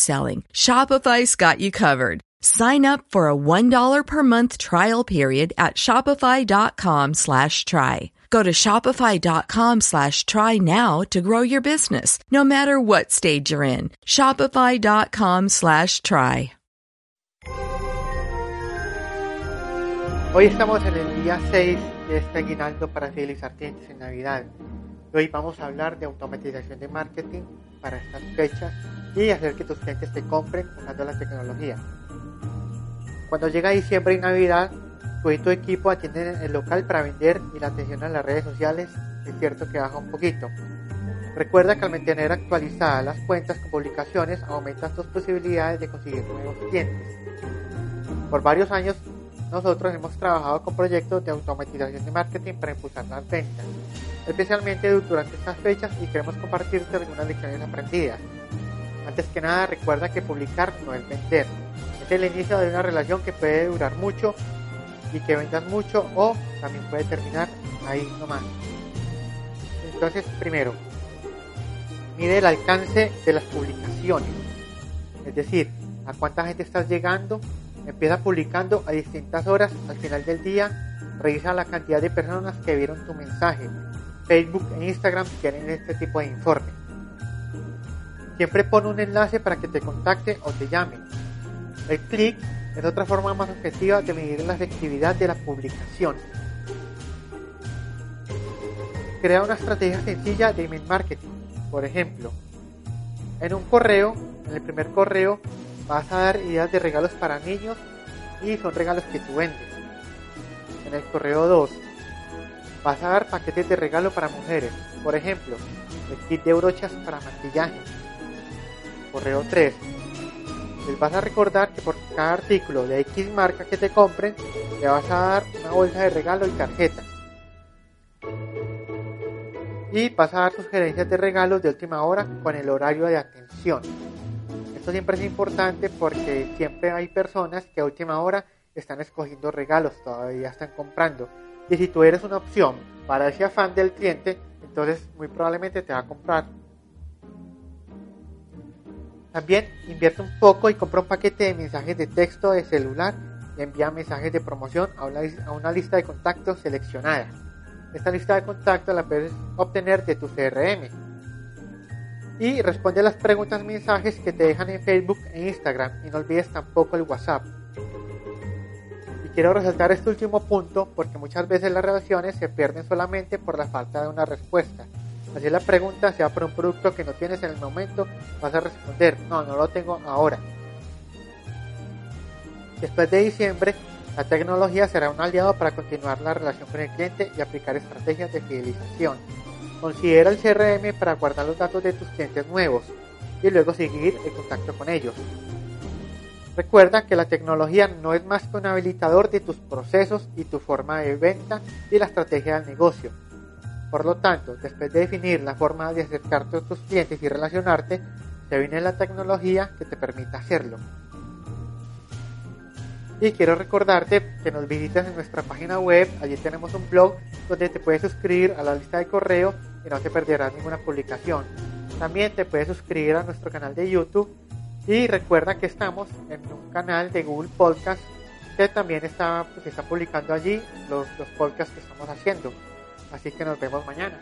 selling, Shopify's got you covered. Sign up for a $1 per month trial period at shopify.com slash try. Go to shopify.com slash try now to grow your business, no matter what stage you're in. Shopify.com slash try. Hoy estamos en el día 6 de este aguinaldo para fidelizar clientes en Navidad. Hoy vamos a hablar de automatización de marketing para estas fechas y hacer que tus clientes te compren usando la tecnología. Cuando llega diciembre y Navidad, tú y tu equipo atienden el local para vender y la atención a las redes sociales es cierto que baja un poquito. Recuerda que al mantener actualizadas las cuentas con publicaciones aumentan tus posibilidades de conseguir nuevos clientes. Por varios años nosotros hemos trabajado con proyectos de automatización de marketing para impulsar las ventas, especialmente durante estas fechas y queremos compartirte algunas lecciones aprendidas. Antes que nada, recuerda que publicar no es vender, es el inicio de una relación que puede durar mucho y que vendas mucho o también puede terminar ahí nomás. Entonces, primero, mide el alcance de las publicaciones, es decir, a cuánta gente estás llegando Empieza publicando a distintas horas al final del día. Revisa la cantidad de personas que vieron tu mensaje. Facebook e Instagram tienen este tipo de informe. Siempre pone un enlace para que te contacte o te llame. El clic es otra forma más objetiva de medir la efectividad de la publicación. Crea una estrategia sencilla de email marketing. Por ejemplo, en un correo, en el primer correo, vas a dar ideas de regalos para niños y son regalos que tú vendes. En el correo 2 vas a dar paquetes de regalo para mujeres, por ejemplo, el kit de brochas para maquillaje. Correo 3 les vas a recordar que por cada artículo de X marca que te compren, le vas a dar una bolsa de regalo y tarjeta. Y vas a dar sugerencias de regalos de última hora con el horario de atención. Esto siempre es importante porque siempre hay personas que a última hora están escogiendo regalos, todavía están comprando. Y si tú eres una opción para ese afán del cliente, entonces muy probablemente te va a comprar. También invierte un poco y compra un paquete de mensajes de texto de celular y envía mensajes de promoción a una, lista de contactos seleccionada. Esta lista de contactos la puedes obtener de tu CRM y responde a las preguntas mensajes que te dejan en Facebook e Instagram y no olvides tampoco el WhatsApp. Y quiero resaltar este último punto porque muchas veces las relaciones se pierden solamente por la falta de una respuesta. Así la pregunta sea por un producto que no tienes en el momento, vas a responder, no, no lo tengo ahora. Después de diciembre, la tecnología será un aliado para continuar la relación con el cliente y aplicar estrategias de fidelización. Considera el CRM para guardar los datos de tus clientes nuevos y luego seguir en contacto con ellos. Recuerda que la tecnología no es más que un habilitador de tus procesos y tu forma de venta y la estrategia del negocio. Por lo tanto, después de definir la forma de acercarte a tus clientes y relacionarte, se viene la tecnología que te permita hacerlo. Y quiero recordarte que nos visites en nuestra página web, allí tenemos un blog donde te puedes suscribir a la lista de correo y no te perderás ninguna publicación. También te puedes suscribir a nuestro canal de YouTube y recuerda que estamos en un canal de Google Podcast que también está, pues, está publicando allí los, los podcasts que estamos haciendo. Así que nos vemos mañana.